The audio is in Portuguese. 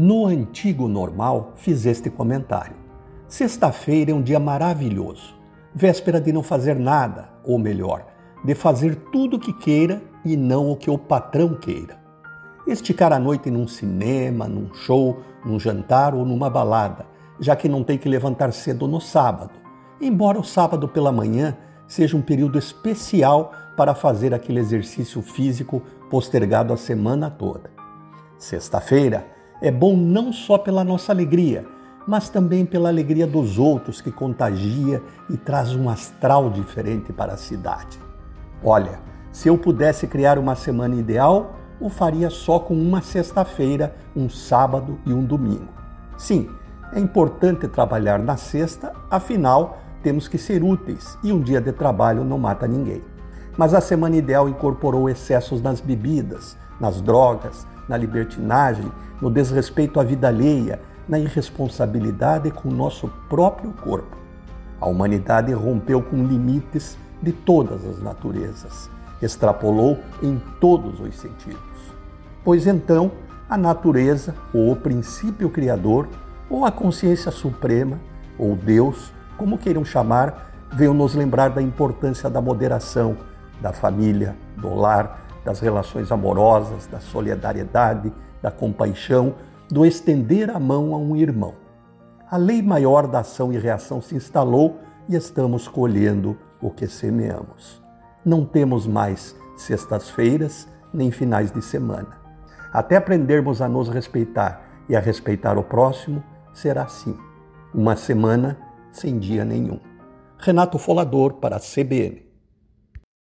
No antigo normal, fiz este comentário. Sexta-feira é um dia maravilhoso, véspera de não fazer nada, ou melhor, de fazer tudo o que queira e não o que o patrão queira. Esticar a noite num cinema, num show, num jantar ou numa balada, já que não tem que levantar cedo no sábado, embora o sábado pela manhã seja um período especial para fazer aquele exercício físico postergado a semana toda. Sexta-feira é bom não só pela nossa alegria, mas também pela alegria dos outros que contagia e traz um astral diferente para a cidade. Olha, se eu pudesse criar uma semana ideal, o faria só com uma sexta-feira, um sábado e um domingo. Sim, é importante trabalhar na sexta, afinal, temos que ser úteis e um dia de trabalho não mata ninguém. Mas a semana ideal incorporou excessos nas bebidas, nas drogas, na libertinagem, no desrespeito à vida alheia, na irresponsabilidade com o nosso próprio corpo. A humanidade rompeu com limites de todas as naturezas, extrapolou em todos os sentidos. Pois então, a natureza, ou o princípio criador, ou a consciência suprema, ou Deus, como queiram chamar, veio nos lembrar da importância da moderação, da família, do lar, das relações amorosas, da solidariedade, da compaixão, do estender a mão a um irmão. A lei maior da ação e reação se instalou e estamos colhendo o que semeamos. Não temos mais sextas-feiras nem finais de semana. Até aprendermos a nos respeitar e a respeitar o próximo, será assim. Uma semana sem dia nenhum. Renato Folador para a CBN.